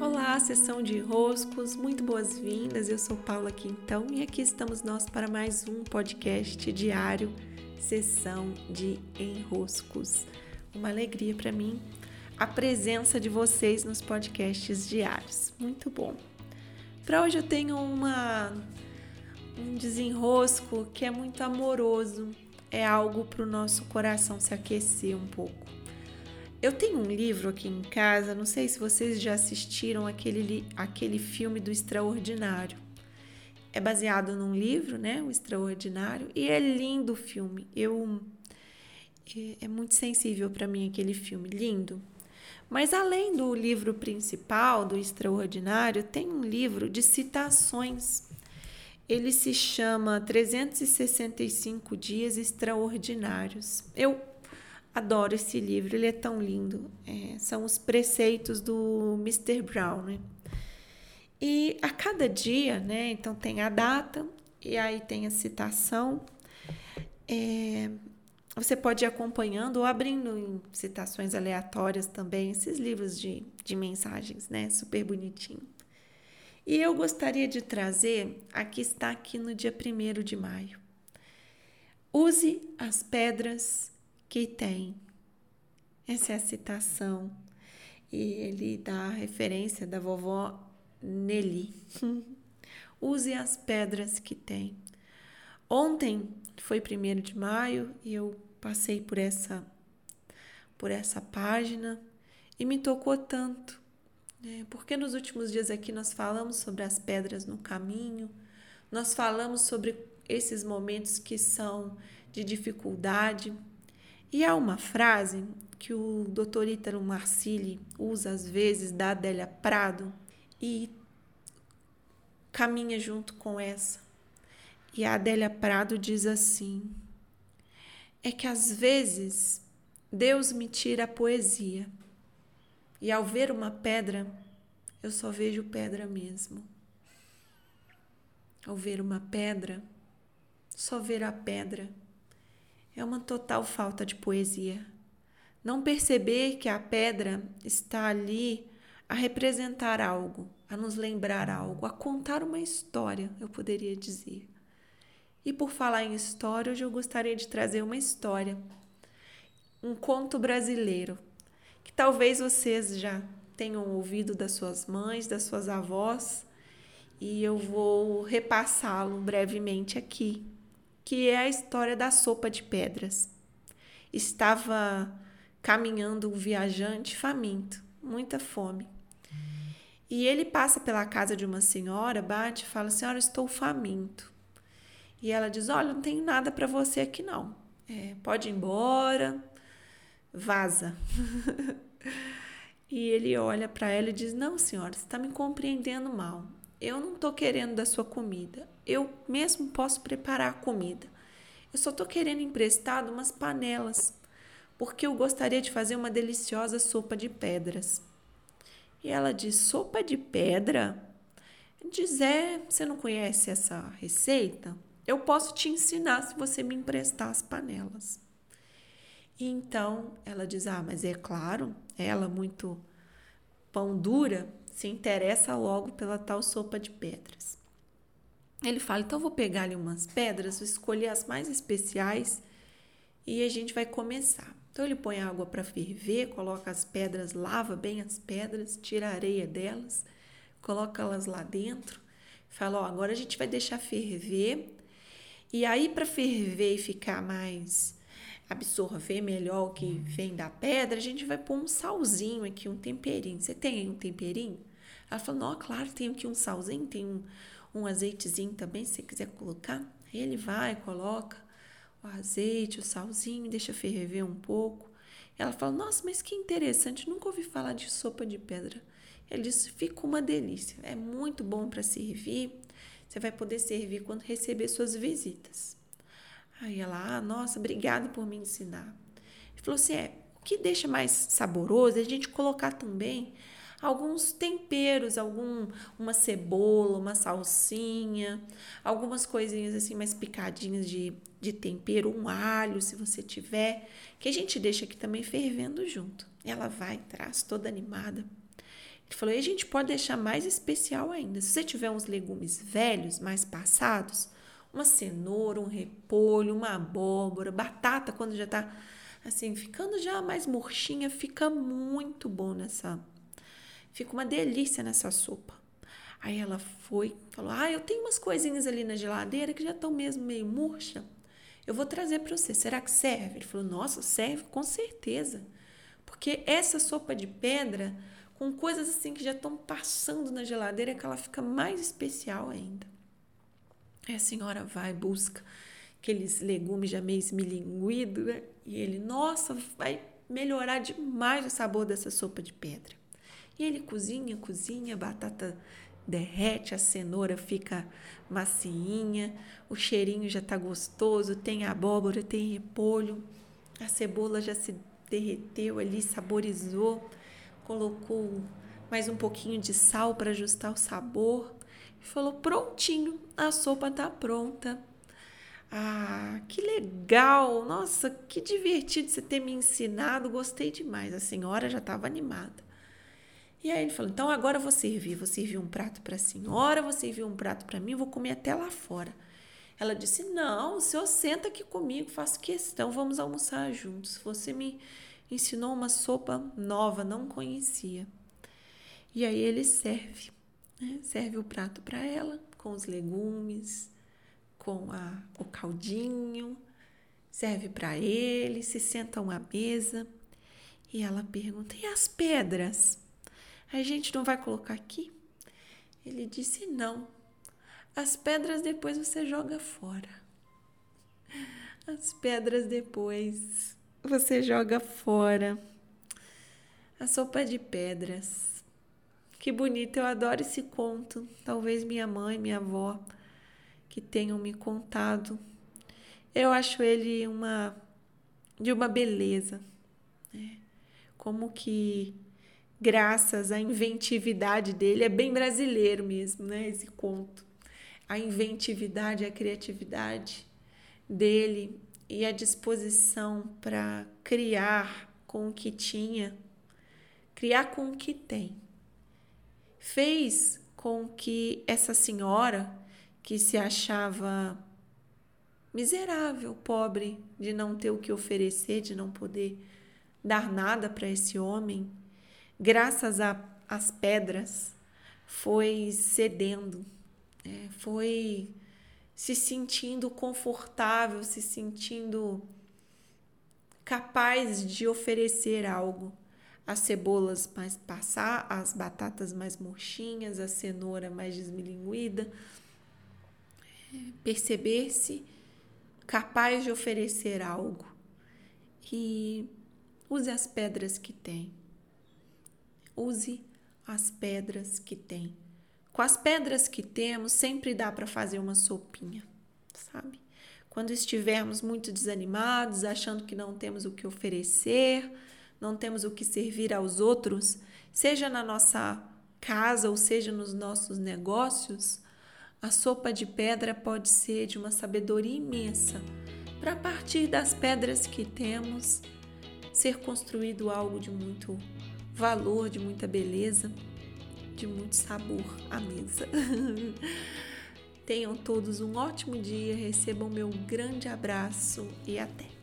Olá, sessão de enroscos, muito boas-vindas. Eu sou Paula Quintão e aqui estamos nós para mais um podcast diário, sessão de enroscos. Uma alegria para mim a presença de vocês nos podcasts diários. Muito bom. Para hoje eu tenho uma um desenrosco que é muito amoroso, é algo para o nosso coração se aquecer um pouco. Eu tenho um livro aqui em casa, não sei se vocês já assistiram aquele, aquele filme do Extraordinário. É baseado num livro, né? O Extraordinário, e é lindo o filme. Eu é, é muito sensível para mim aquele filme, lindo. Mas além do livro principal do Extraordinário, tem um livro de citações ele se chama 365 Dias Extraordinários. Eu adoro esse livro, ele é tão lindo. É, são os preceitos do Mr. Brown, né? E a cada dia, né? Então tem a data e aí tem a citação. É, você pode ir acompanhando ou abrindo em citações aleatórias também, esses livros de, de mensagens, né? Super bonitinho. E eu gostaria de trazer, aqui está aqui no dia 1 de maio. Use as pedras que tem. Essa é a citação. E ele dá a referência da vovó Nelly. Use as pedras que tem. Ontem foi 1 de maio e eu passei por essa por essa página e me tocou tanto é, porque nos últimos dias aqui nós falamos sobre as pedras no caminho, nós falamos sobre esses momentos que são de dificuldade. E há uma frase que o Dr. Ítalo Marcilli usa às vezes da Adélia Prado e caminha junto com essa. E a Adélia Prado diz assim: é que às vezes Deus me tira a poesia e ao ver uma pedra, eu só vejo pedra mesmo. Ao ver uma pedra, só ver a pedra é uma total falta de poesia. Não perceber que a pedra está ali a representar algo, a nos lembrar algo, a contar uma história, eu poderia dizer. E por falar em história, hoje eu gostaria de trazer uma história, um conto brasileiro que talvez vocês já tenham ouvido das suas mães, das suas avós, e eu vou repassá-lo brevemente aqui, que é a história da sopa de pedras. Estava caminhando um viajante faminto, muita fome. E ele passa pela casa de uma senhora, bate e fala: Senhora, estou faminto. E ela diz: Olha, não tenho nada para você aqui não. É, pode ir embora, vaza. e ele olha para ela e diz: Não, senhora, você está me compreendendo mal. Eu não estou querendo da sua comida. Eu mesmo posso preparar a comida. Eu só estou querendo emprestado umas panelas, porque eu gostaria de fazer uma deliciosa sopa de pedras. E ela diz: Sopa de pedra? Diz: É, você não conhece essa receita? Eu posso te ensinar se você me emprestar as panelas. E então ela diz: Ah, mas é claro, ela, muito pão dura, se interessa logo pela tal sopa de pedras. Ele fala: Então eu vou pegar ali umas pedras, vou escolher as mais especiais e a gente vai começar. Então ele põe água para ferver, coloca as pedras, lava bem as pedras, tira a areia delas, coloca elas lá dentro. Fala: Ó, agora a gente vai deixar ferver. E aí, para ferver e ficar mais absorver melhor o que vem da pedra, a gente vai pôr um salzinho aqui, um temperinho. Você tem aí um temperinho? Ela falou, não, claro, tenho aqui um salzinho, tem um, um azeitezinho também, se você quiser colocar. Ele vai, coloca o azeite, o salzinho, deixa ferver um pouco. Ela fala, nossa, mas que interessante, nunca ouvi falar de sopa de pedra. Ele disse, fica uma delícia, é muito bom para servir. Você vai poder servir quando receber suas visitas. Aí ela, ah, nossa, obrigada por me ensinar. Ele falou assim: é, o que deixa mais saboroso é a gente colocar também alguns temperos, algum uma cebola, uma salsinha, algumas coisinhas assim mais picadinhas de, de tempero, um alho, se você tiver, que a gente deixa aqui também fervendo junto. Ela vai, traz toda animada. Ele falou: e a gente pode deixar mais especial ainda. Se você tiver uns legumes velhos, mais passados, uma cenoura, um repolho, uma abóbora, batata, quando já tá assim, ficando já mais murchinha, fica muito bom nessa. Fica uma delícia nessa sopa. Aí ela foi, falou: Ah, eu tenho umas coisinhas ali na geladeira que já estão mesmo meio murcha. Eu vou trazer para você. Será que serve? Ele falou: Nossa, serve, com certeza. Porque essa sopa de pedra, com coisas assim que já estão passando na geladeira, é que ela fica mais especial ainda. Aí a senhora vai, busca aqueles legumes já meio esmilinguidos, né? E ele, nossa, vai melhorar demais o sabor dessa sopa de pedra. E ele cozinha, cozinha, a batata derrete, a cenoura fica macinha, o cheirinho já tá gostoso, tem abóbora, tem repolho, a cebola já se derreteu ali, saborizou, colocou mais um pouquinho de sal para ajustar o sabor e falou: prontinho, a sopa tá pronta. Ah, que legal! Nossa, que divertido você ter me ensinado, gostei demais. A senhora já estava animada. E aí ele falou: então agora eu vou servir. Vou servir um prato para a senhora, vou servir um prato para mim, vou comer até lá fora. Ela disse: não, o senhor senta aqui comigo, faço questão, vamos almoçar juntos. Você me ensinou uma sopa nova, não conhecia. E aí ele serve, né? serve o prato para ela, com os legumes, com a, o caldinho, serve para ele, se sentam à mesa. E ela pergunta: e as pedras? A gente não vai colocar aqui? Ele disse: Não. As pedras depois você joga fora. As pedras depois você joga fora. A sopa de pedras. Que bonito, eu adoro esse conto. Talvez minha mãe, minha avó, que tenham me contado. Eu acho ele uma de uma beleza. Né? Como que graças à inventividade dele. É bem brasileiro mesmo, né? Esse conto. A inventividade, a criatividade dele e a disposição para criar com o que tinha, criar com o que tem. Fez com que essa senhora, que se achava miserável, pobre, de não ter o que oferecer, de não poder dar nada para esse homem, graças às pedras, foi cedendo, né? foi se sentindo confortável, se sentindo capaz de oferecer algo. As cebolas mais passar, as batatas mais murchinhas, a cenoura mais desmilinguida. Perceber-se capaz de oferecer algo. E use as pedras que tem use as pedras que tem. Com as pedras que temos, sempre dá para fazer uma sopinha, sabe? Quando estivermos muito desanimados, achando que não temos o que oferecer, não temos o que servir aos outros, seja na nossa casa ou seja nos nossos negócios, a sopa de pedra pode ser de uma sabedoria imensa para partir das pedras que temos ser construído algo de muito valor, de muita beleza, de muito sabor à mesa. Tenham todos um ótimo dia, recebam meu grande abraço e até!